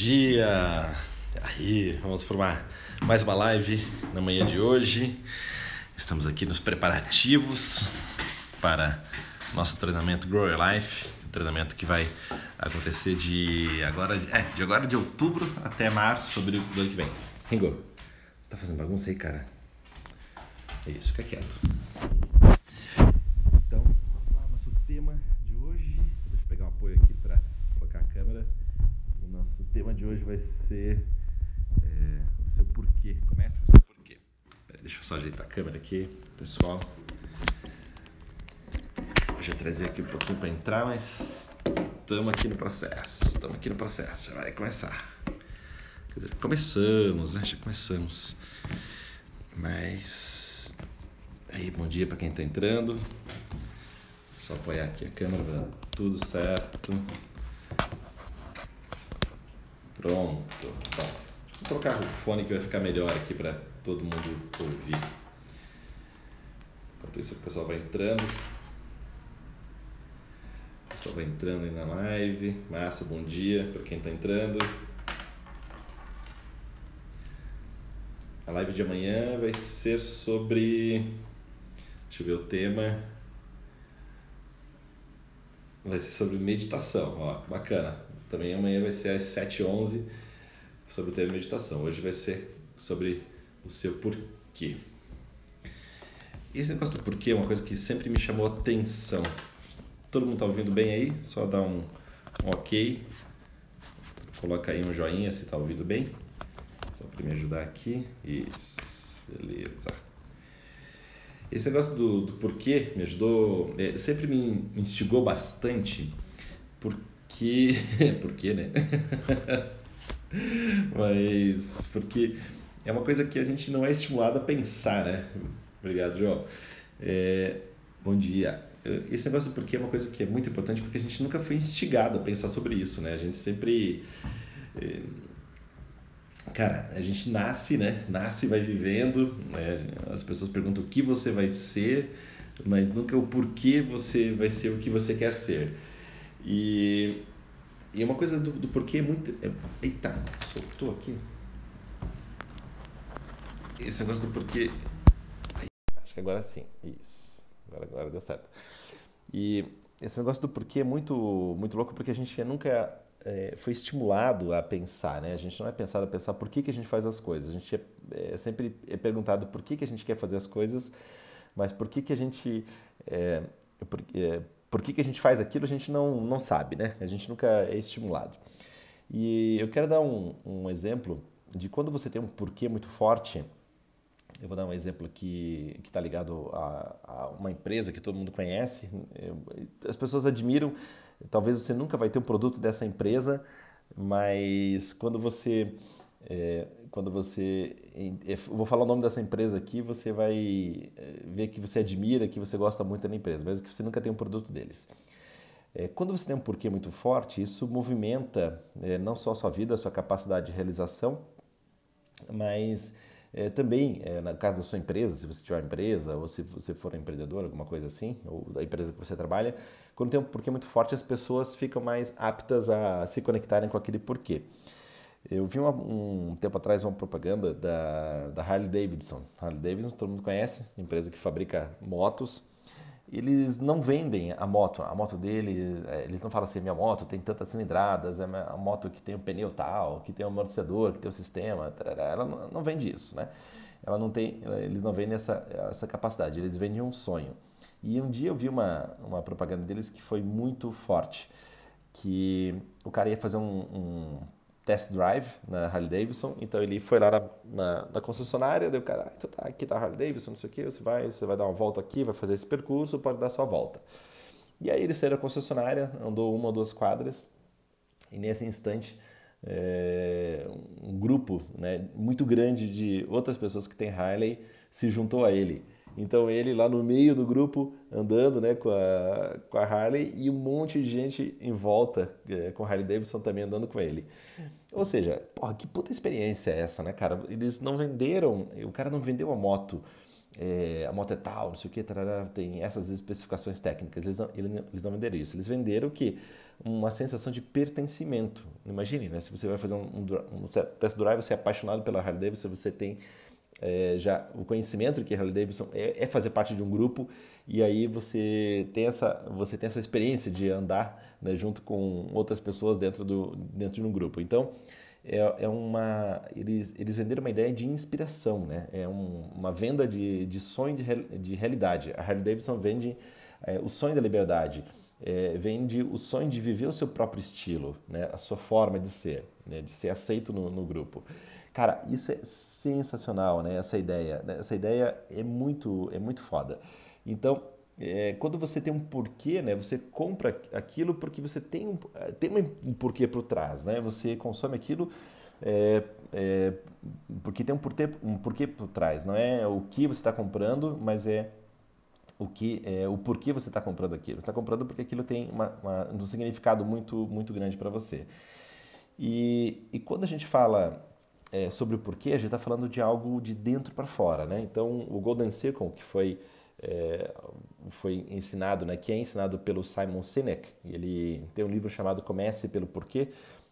dia! Aí, vamos para uma, mais uma live na manhã de hoje. Estamos aqui nos preparativos para nosso treinamento Grow Your Life, um treinamento que vai acontecer de agora, é, de agora de outubro até março do ano que vem. Ringo, você tá fazendo bagunça aí, cara? É isso, fica quieto. Então, vamos lá, nosso tema de hoje. Deixa eu pegar um apoio aqui para colocar a câmera. E nosso tema de hoje vai ser é, o seu porquê. Começa com o seu porquê. Peraí, deixa eu só ajeitar a câmera aqui, pessoal. Vou já trazer aqui um pouquinho para entrar, mas estamos aqui no processo. Estamos aqui no processo, já vai começar. Dizer, começamos, né? Já começamos. Mas. Aí, bom dia para quem está entrando. Só apoiar aqui a câmera, dar tudo certo. Pronto. Tá. Vou colocar o fone que vai ficar melhor aqui para todo mundo ouvir. Enquanto isso, o pessoal vai entrando. O pessoal vai entrando aí na live. Massa, bom dia para quem está entrando. A live de amanhã vai ser sobre. Deixa eu ver o tema. Vai ser sobre meditação, ó, bacana. Também amanhã vai ser às 7h11 sobre o tema meditação. Hoje vai ser sobre o seu porquê. Esse negócio do porquê é uma coisa que sempre me chamou atenção. Todo mundo tá ouvindo bem aí? Só dá um, um ok. Coloca aí um joinha se tá ouvindo bem. Só para me ajudar aqui. Isso, beleza. Esse negócio do, do porquê me ajudou, é, sempre me instigou bastante, porque. Porquê, né? Mas. Porque é uma coisa que a gente não é estimulado a pensar, né? Obrigado, João. É, bom dia. Esse negócio do porquê é uma coisa que é muito importante porque a gente nunca foi instigado a pensar sobre isso, né? A gente sempre. É, cara, a gente nasce, né? Nasce e vai vivendo. Né? As pessoas perguntam o que você vai ser, mas nunca o porquê você vai ser o que você quer ser. E, e uma coisa do, do porquê é muito. É, eita, soltou aqui. Esse negócio do porquê. Acho que agora sim. Isso. Agora, agora deu certo. E esse negócio do porquê é muito, muito louco porque a gente nunca é, foi estimulado a pensar, né? A gente não é pensado a pensar por que, que a gente faz as coisas. A gente é, é sempre é perguntado por que, que a gente quer fazer as coisas, mas por que, que a gente é, por, é, por que, que a gente faz aquilo a gente não, não sabe, né? A gente nunca é estimulado. E eu quero dar um, um exemplo de quando você tem um porquê muito forte. Eu vou dar um exemplo que está ligado a, a, uma empresa que todo mundo conhece. As pessoas admiram Talvez você nunca vai ter um produto dessa empresa, mas quando você é, quando você é, vou falar o nome dessa empresa aqui, você vai é, ver que você admira, que você gosta muito da empresa, mas que você nunca tem um produto deles. É, quando você tem um porquê muito forte, isso movimenta não só a sua vida, a sua capacidade de realização, mas também, na casa da sua empresa, se você tiver uma empresa, ou se você for um empreendedor, alguma coisa assim, ou da empresa que você trabalha, quando tem um porquê muito forte, as pessoas ficam mais aptas a se conectarem com aquele porquê. Eu vi uma, um tempo atrás uma propaganda da, da Harley Davidson. Harley Davidson, todo mundo conhece, empresa que fabrica motos eles não vendem a moto. A moto dele, é, eles não falam assim, minha moto tem tantas cilindradas, é a moto que tem o pneu tal, que tem o amortecedor, que tem o sistema, ela não vende isso, né? Ela não tem, eles não vendem essa, essa capacidade, eles vendem um sonho. E um dia eu vi uma, uma propaganda deles que foi muito forte, que o cara ia fazer um, um test drive na Harley Davidson, então ele foi lá na, na, na concessionária, deu cara, ah, então tá, aqui tá a Harley Davidson, não sei o que, você vai, você vai dar uma volta aqui, vai fazer esse percurso, pode dar sua volta. E aí ele saiu da concessionária, andou uma ou duas quadras, e nesse instante é, um grupo né, muito grande de outras pessoas que têm Harley se juntou a ele. Então ele lá no meio do grupo andando né, com, a, com a Harley e um monte de gente em volta é, com a Harley Davidson também andando com ele. Ou seja, porra, que puta experiência é essa, né, cara? Eles não venderam, o cara não vendeu a moto é, a moto é tal, não sei o que, tarará, tem essas especificações técnicas. Eles não, eles não venderam isso. Eles venderam o que? Uma sensação de pertencimento. Imagine, né? Se você vai fazer um, um, um test drive, você é apaixonado pela Harley Davidson, você tem é, já o conhecimento que Harley Davidson é, é, fazer parte de um grupo e aí você tem essa você tem essa experiência de andar né, junto com outras pessoas dentro do dentro de um grupo. Então é, é uma eles, eles venderam uma ideia de inspiração, né? É um, uma venda de, de sonho de, de realidade. A Harley Davidson vende é, o sonho da liberdade, é, vende o sonho de viver o seu próprio estilo, né? A sua forma de ser, né? de ser aceito no, no grupo. Cara, isso é sensacional, né? Essa ideia, né? essa ideia é muito, é muito foda. Então é, quando você tem um porquê, né, você compra aquilo porque você tem um, tem um porquê por trás, né? Você consome aquilo é, é, porque tem um porquê, um porquê por trás. Não é o que você está comprando, mas é o que é o porquê você está comprando aquilo. Você está comprando porque aquilo tem uma, uma, um significado muito muito grande para você. E, e quando a gente fala é, sobre o porquê, a gente está falando de algo de dentro para fora, né? Então o Golden Circle, que foi é, foi ensinado, né, que é ensinado pelo Simon Sinek. Ele tem um livro chamado Comece pelo Porquê,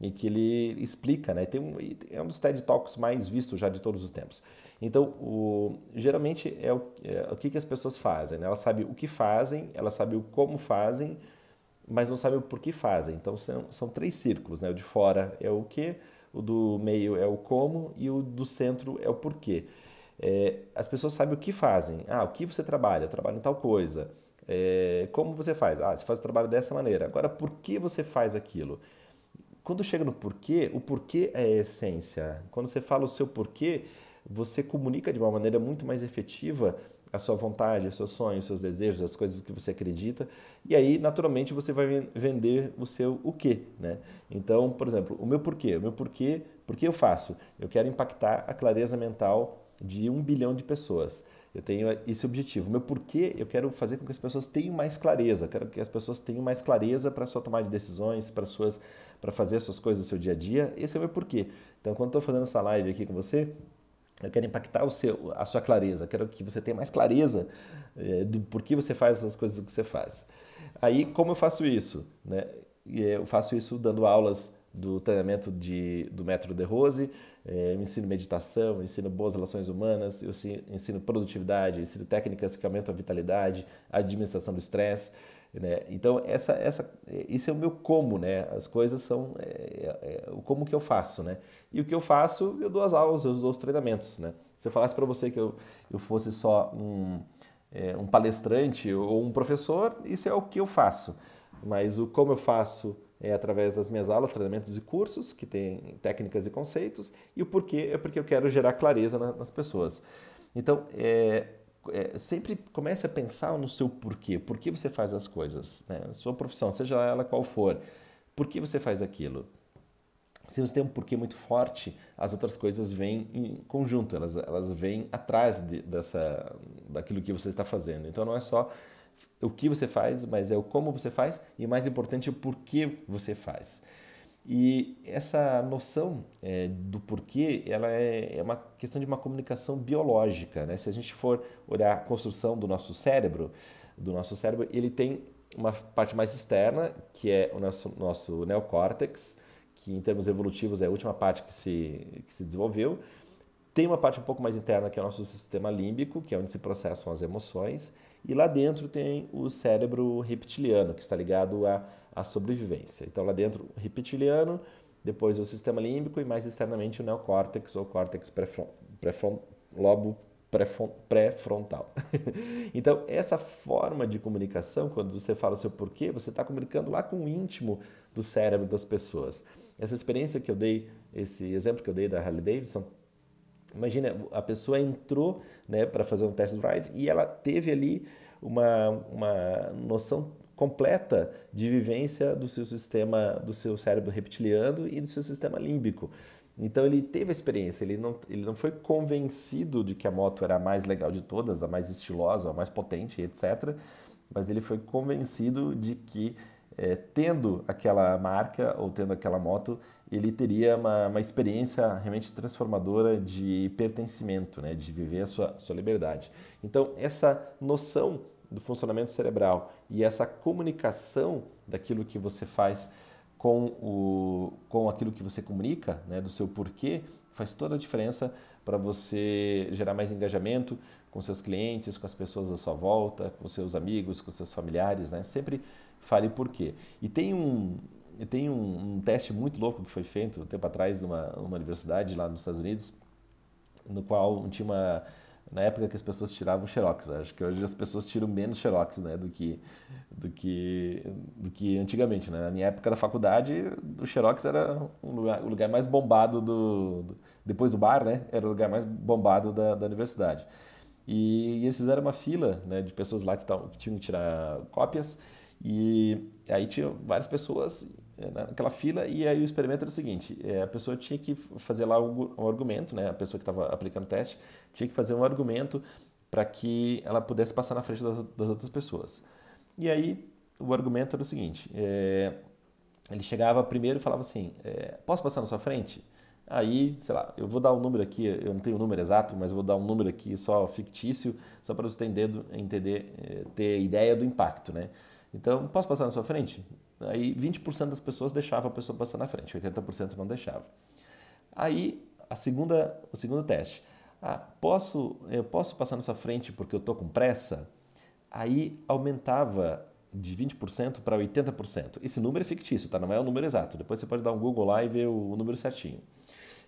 e que ele explica, né, tem um, é um dos TED Talks mais vistos já de todos os tempos. Então, o, geralmente é o, é o que, que as pessoas fazem. Né? Elas sabem o que fazem, elas sabem o como fazem, mas não sabem o porquê fazem. Então, são, são três círculos. Né? O de fora é o que, o do meio é o como e o do centro é o porquê é, as pessoas sabem o que fazem. Ah, o que você trabalha? Eu trabalho em tal coisa. É, como você faz? Ah, você faz o trabalho dessa maneira. Agora, por que você faz aquilo? Quando chega no porquê, o porquê é a essência. Quando você fala o seu porquê, você comunica de uma maneira muito mais efetiva a sua vontade, os seus sonhos, os seus desejos, as coisas que você acredita. E aí, naturalmente, você vai vender o seu o quê, né? Então, por exemplo, o meu porquê. O meu porquê, por que eu faço? Eu quero impactar a clareza mental de um bilhão de pessoas. Eu tenho esse objetivo. Meu porquê, eu quero fazer com que as pessoas tenham mais clareza, quero que as pessoas tenham mais clareza para sua tomada de decisões, para suas para fazer as suas coisas no seu dia a dia. Esse é o meu porquê. Então, quando estou fazendo essa live aqui com você, eu quero impactar o seu, a sua clareza, quero que você tenha mais clareza é, do porquê você faz essas coisas que você faz. Aí, como eu faço isso? Né? Eu faço isso dando aulas do treinamento de, do método de Rose, é, eu ensino meditação, eu ensino boas relações humanas, eu ensino produtividade, eu ensino técnicas que aumentam a vitalidade, a administração do estresse. Né? Então, essa, essa, esse é o meu como, né? As coisas são é, é, é, o como que eu faço, né? E o que eu faço, eu dou as aulas, eu dou os treinamentos, né? Se eu falasse para você que eu, eu fosse só um, é, um palestrante ou um professor, isso é o que eu faço. Mas o como eu faço é através das minhas aulas, treinamentos e cursos, que tem técnicas e conceitos, e o porquê é porque eu quero gerar clareza na, nas pessoas. Então, é, é, sempre comece a pensar no seu porquê, por que você faz as coisas, né? sua profissão, seja ela qual for, por que você faz aquilo. Se você tem um porquê muito forte, as outras coisas vêm em conjunto, elas, elas vêm atrás de, dessa, daquilo que você está fazendo. Então não é só o que você faz, mas é o como você faz e, mais importante, o porquê você faz. E essa noção é, do porquê, ela é, é, uma questão de uma comunicação biológica. Né? Se a gente for olhar a construção do nosso cérebro, do nosso cérebro, ele tem uma parte mais externa, que é o nosso, nosso neocórtex, que em termos evolutivos é a última parte que se, que se desenvolveu. Tem uma parte um pouco mais interna, que é o nosso sistema límbico, que é onde se processam as emoções. E lá dentro tem o cérebro reptiliano, que está ligado à, à sobrevivência. Então, lá dentro, o reptiliano, depois o sistema límbico e mais externamente o neocórtex ou córtex pré-frontal lobo pré-frontal. então, essa forma de comunicação, quando você fala o seu porquê, você está comunicando lá com o íntimo do cérebro das pessoas. Essa experiência que eu dei, esse exemplo que eu dei da Harley Davidson, Imagina, a pessoa entrou né, para fazer um test drive e ela teve ali uma, uma noção completa de vivência do seu sistema, do seu cérebro reptiliano e do seu sistema límbico. Então ele teve a experiência, ele não, ele não foi convencido de que a moto era a mais legal de todas, a mais estilosa, a mais potente, etc. Mas ele foi convencido de que é, tendo aquela marca ou tendo aquela moto, ele teria uma, uma experiência realmente transformadora de pertencimento, né, de viver a sua, sua liberdade. Então, essa noção do funcionamento cerebral e essa comunicação daquilo que você faz com, o, com aquilo que você comunica, né, do seu porquê, faz toda a diferença para você gerar mais engajamento com seus clientes, com as pessoas à sua volta, com seus amigos, com seus familiares, né? Sempre fale por quê. E tem um, tem um, um, teste muito louco que foi feito um tempo atrás numa, universidade lá nos Estados Unidos, no qual tinha uma na época que as pessoas tiravam xerox. Acho que hoje as pessoas tiram menos xerox né, do, que, do, que, do que antigamente. Né? Na minha época da faculdade, o xerox era um lugar, o lugar mais bombado, do, do, depois do bar, né, era o lugar mais bombado da, da universidade. E, e, eles fizeram uma fila né, de pessoas lá que, tavam, que tinham que tirar cópias e aí tinha várias pessoas eh, naquela fila e aí o experimento era o seguinte, eh, a pessoa tinha que fazer lá um, um argumento, né, a pessoa que estava aplicando o teste tinha que fazer um argumento para que ela pudesse passar na frente das, das, outras pessoas. E aí o argumento era o seguinte, é, ele chegava primeiro e falava assim, é, posso passar na sua frente? Aí, sei lá, eu vou dar um número aqui, eu não tenho o um número exato, mas eu vou dar um número aqui só fictício, só para você entender, entender, ter ideia do impacto, né? Então, posso passar na sua frente? Aí 20% das pessoas deixavam a pessoa passar na frente, 80% não deixava. Aí, a segunda, o segundo teste. Ah, posso, eu posso passar na sua frente porque eu estou com pressa? Aí aumentava de 20% para 80%. Esse número é fictício, tá? não é o número exato. Depois você pode dar um Google lá e ver o número certinho.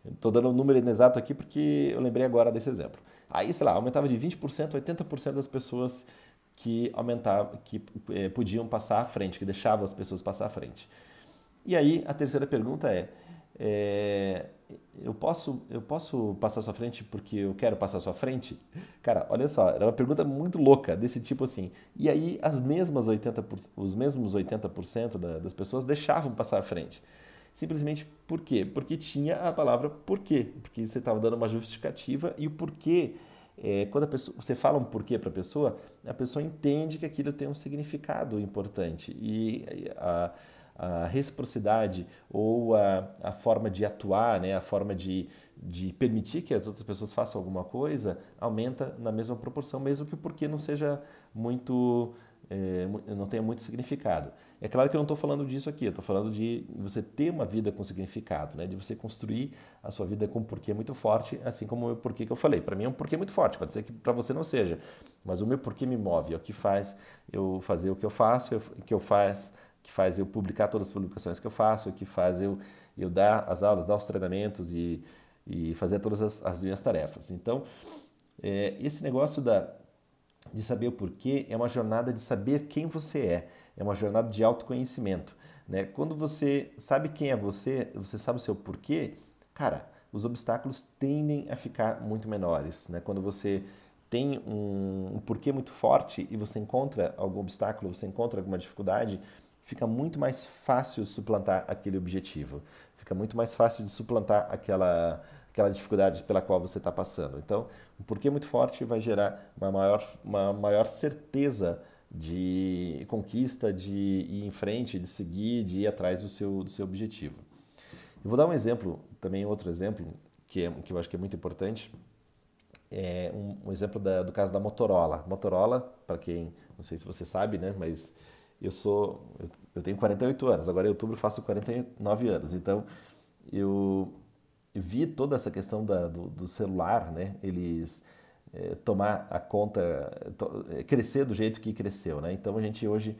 Estou dando o um número inexato aqui porque eu lembrei agora desse exemplo. Aí, sei lá, aumentava de 20% a 80% das pessoas que aumentava, que eh, podiam passar à frente, que deixavam as pessoas passar à frente. E aí a terceira pergunta é, é, eu posso eu posso passar à sua frente porque eu quero passar à sua frente? Cara, olha só, era uma pergunta muito louca desse tipo assim. E aí as mesmas 80 os mesmos 80% da, das pessoas deixavam passar à frente. Simplesmente por quê? Porque tinha a palavra porquê, porque você estava dando uma justificativa e o porquê é, quando pessoa, você fala um porquê para a pessoa, a pessoa entende que aquilo tem um significado importante e a, a reciprocidade ou a, a forma de atuar, né, a forma de, de permitir que as outras pessoas façam alguma coisa aumenta na mesma proporção, mesmo que o porquê não seja muito, é, não tenha muito significado. É claro que eu não estou falando disso aqui, eu estou falando de você ter uma vida com significado, né? de você construir a sua vida com um porquê muito forte, assim como o porquê que eu falei. Para mim é um porquê muito forte, pode ser que para você não seja, mas o meu porquê me move, é o que faz eu fazer o que eu faço, o que eu faz, que faz eu publicar todas as publicações que eu faço, o que faz eu, eu dar as aulas, dar os treinamentos e, e fazer todas as, as minhas tarefas. Então, é, esse negócio da, de saber o porquê é uma jornada de saber quem você é é uma jornada de autoconhecimento. Né? Quando você sabe quem é você, você sabe o seu porquê, cara, os obstáculos tendem a ficar muito menores. Né? Quando você tem um, um porquê muito forte e você encontra algum obstáculo, você encontra alguma dificuldade, fica muito mais fácil suplantar aquele objetivo. Fica muito mais fácil de suplantar aquela, aquela dificuldade pela qual você está passando. Então, um porquê muito forte vai gerar uma maior, uma maior certeza de conquista, de ir em frente, de seguir, de ir atrás do seu, do seu objetivo. Eu vou dar um exemplo, também outro exemplo, que, é, que eu acho que é muito importante, é um, um exemplo da, do caso da Motorola. Motorola, para quem, não sei se você sabe, né, mas eu sou, eu, eu tenho 48 anos, agora em outubro faço 49 anos, então eu, vi toda essa questão da, do, do celular, né, eles é, tomar a conta, to, é, crescer do jeito que cresceu, né? Então a gente hoje,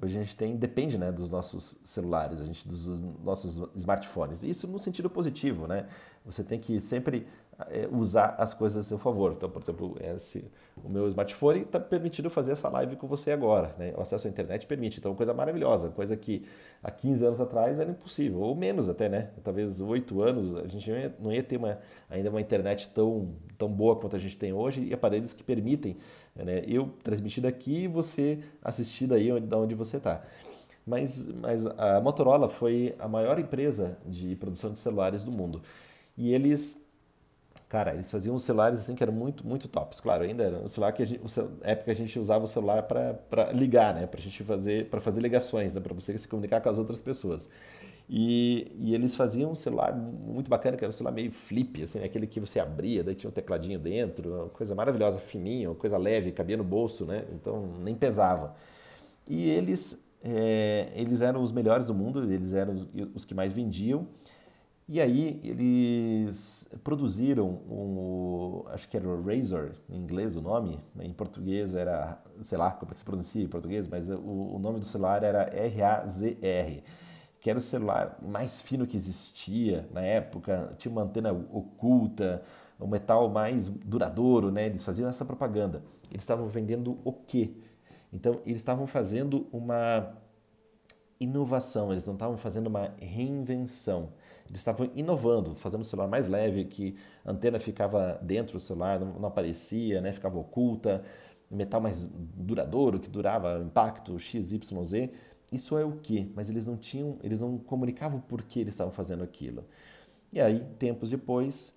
hoje a gente tem, depende né, dos nossos celulares, a gente, dos nossos smartphones. Isso no sentido positivo, né? Você tem que sempre usar as coisas a seu favor. Então, por exemplo, esse, o meu smartphone está permitindo fazer essa live com você agora. Né? O acesso à internet permite. Então, coisa maravilhosa, coisa que há 15 anos atrás era impossível, ou menos até, né? Talvez 8 anos, a gente não ia, não ia ter uma, ainda uma internet tão, tão boa quanto a gente tem hoje e aparelhos que permitem né? eu transmitir daqui e você assistir daí onde, da onde você está. Mas, mas a Motorola foi a maior empresa de produção de celulares do mundo. E eles Cara, eles faziam celulares assim que eram muito, muito tops. Claro, ainda era um celular que a gente, época a gente usava o celular para ligar, né? Para gente fazer, para fazer ligações, né? Para você se comunicar com as outras pessoas. E, e, eles faziam um celular muito bacana, que era um celular meio flip, assim, aquele que você abria, daí tinha um tecladinho dentro, uma coisa maravilhosa, fininho, uma coisa leve, cabia no bolso, né? Então nem pesava. E eles, é, eles eram os melhores do mundo, eles eram os que mais vendiam. E aí eles produziram um, acho que era o Razor, em inglês o nome, em português era, sei lá como é que se pronuncia em português, mas o, o nome do celular era R-A-Z-R, que era o celular mais fino que existia na época, tinha uma antena oculta, um metal mais duradouro, né? Eles faziam essa propaganda. Eles estavam vendendo o quê? Então, eles estavam fazendo uma inovação, eles não estavam fazendo uma reinvenção. Eles estavam inovando, fazendo o celular mais leve, que a antena ficava dentro do celular, não, não aparecia, né? ficava oculta, metal mais duradouro, que durava impacto XYZ. Isso é o que? Mas eles não tinham, eles não comunicavam por que eles estavam fazendo aquilo. E aí, tempos depois,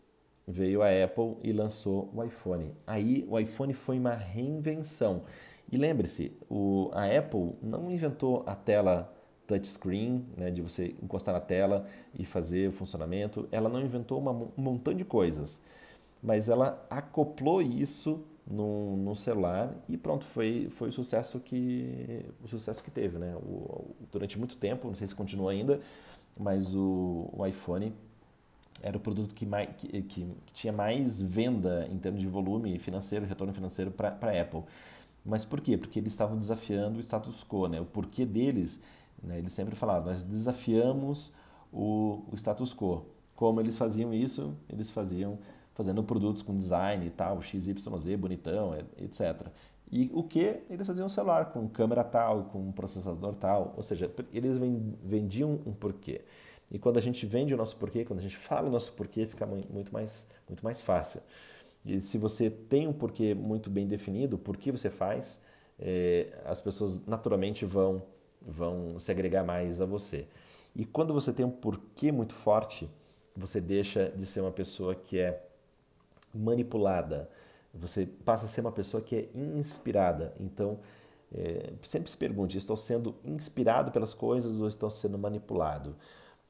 veio a Apple e lançou o iPhone. Aí o iPhone foi uma reinvenção. E lembre-se, a Apple não inventou a tela touchscreen, né, de você encostar na tela e fazer o funcionamento. Ela não inventou uma, um montão de coisas, mas ela acoplou isso no, celular e pronto, foi, foi o sucesso que o sucesso que teve, né? O, durante muito tempo, não sei se continua ainda, mas o, o iPhone era o produto que, mais, que, que, que, tinha mais venda em termos de volume financeiro, retorno financeiro para a Apple. Mas por quê? Porque eles estavam desafiando o status quo, né? O porquê deles né? Eles sempre falavam, nós desafiamos o, o status quo. Como eles faziam isso? Eles faziam fazendo produtos com design e tal, XYZ, bonitão, etc. E o que? Eles faziam um celular com câmera tal, com processador tal, ou seja, eles vendiam um porquê. E quando a gente vende o nosso porquê, quando a gente fala o nosso porquê, fica muito mais, muito mais fácil. E se você tem um porquê muito bem definido, por que você faz, é, as pessoas naturalmente vão vão se agregar mais a você. E quando você tem um porquê muito forte, você deixa de ser uma pessoa que é manipulada, você passa a ser uma pessoa que é inspirada. Então, é, sempre se pergunte: estou sendo inspirado pelas coisas ou estou sendo manipulado?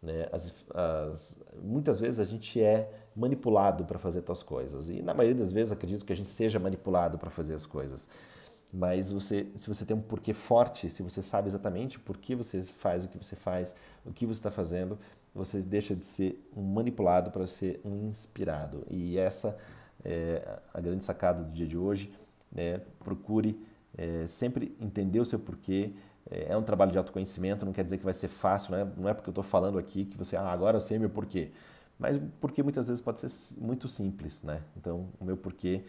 Né? As, as, muitas vezes a gente é manipulado para fazer tais coisas e na maioria das vezes acredito que a gente seja manipulado para fazer as coisas. Mas você, se você tem um porquê forte, se você sabe exatamente por que você faz o que você faz, o que você está fazendo, você deixa de ser um manipulado para ser um inspirado. E essa é a grande sacada do dia de hoje. Né? Procure é, sempre entender o seu porquê. É, é um trabalho de autoconhecimento, não quer dizer que vai ser fácil, né? não é porque eu estou falando aqui que você, ah, agora eu sei meu porquê. Mas porque muitas vezes pode ser muito simples, né? Então, o meu porquê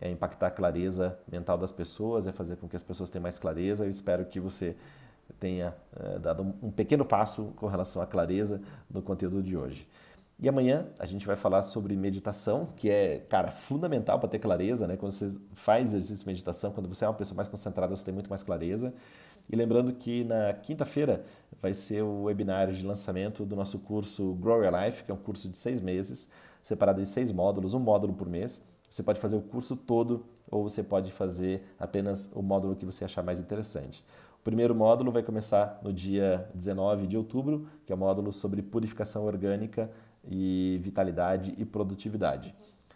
é impactar a clareza mental das pessoas, é fazer com que as pessoas tenham mais clareza. Eu espero que você tenha é, dado um, pequeno passo com relação à clareza no conteúdo de hoje. E amanhã a gente vai falar sobre meditação, que é, cara, fundamental para ter clareza, né? Quando você faz exercício de meditação, quando você é uma pessoa mais concentrada, você tem muito mais clareza. E lembrando que na quinta-feira vai ser o webinário de lançamento do nosso curso Grow Your Life, que é um curso de seis meses, separado em seis módulos, um módulo por mês você pode fazer o curso todo ou você pode fazer apenas o módulo que você achar mais interessante. O primeiro módulo vai começar no dia 19 de outubro, que é o módulo sobre purificação orgânica e vitalidade e produtividade.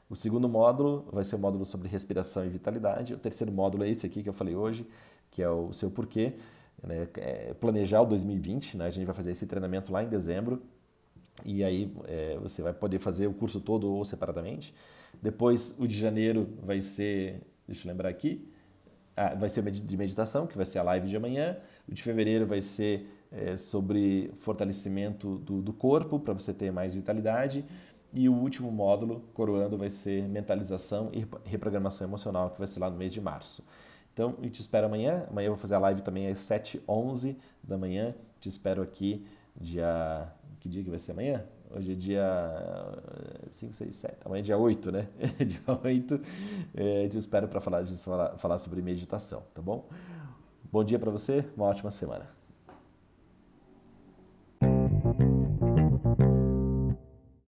O segundo módulo vai ser o módulo sobre respiração e vitalidade. O terceiro módulo é esse aqui que eu falei hoje, que é o seu porquê. Né? É planejar o 2020, né? a gente vai fazer esse treinamento lá em dezembro. E aí é, você vai poder fazer o curso todo ou separadamente. Depois, o de janeiro vai ser, deixa eu lembrar aqui, ah, vai ser de meditação, que vai ser a live de amanhã. O de fevereiro vai ser é, sobre fortalecimento do, do corpo, para você ter mais vitalidade. E o último módulo, coroando, vai ser mentalização e reprogramação emocional, que vai ser lá no mês de março. Então, eu te espero amanhã. Amanhã eu vou fazer a live também às 7h11 da manhã. Te espero aqui dia... Que dia que vai ser amanhã? Hoje é dia 5, 6, 7. Amanhã é dia 8, né? dia 8. É, te espero para falar, falar, falar sobre meditação, tá bom? Bom dia para você, uma ótima semana.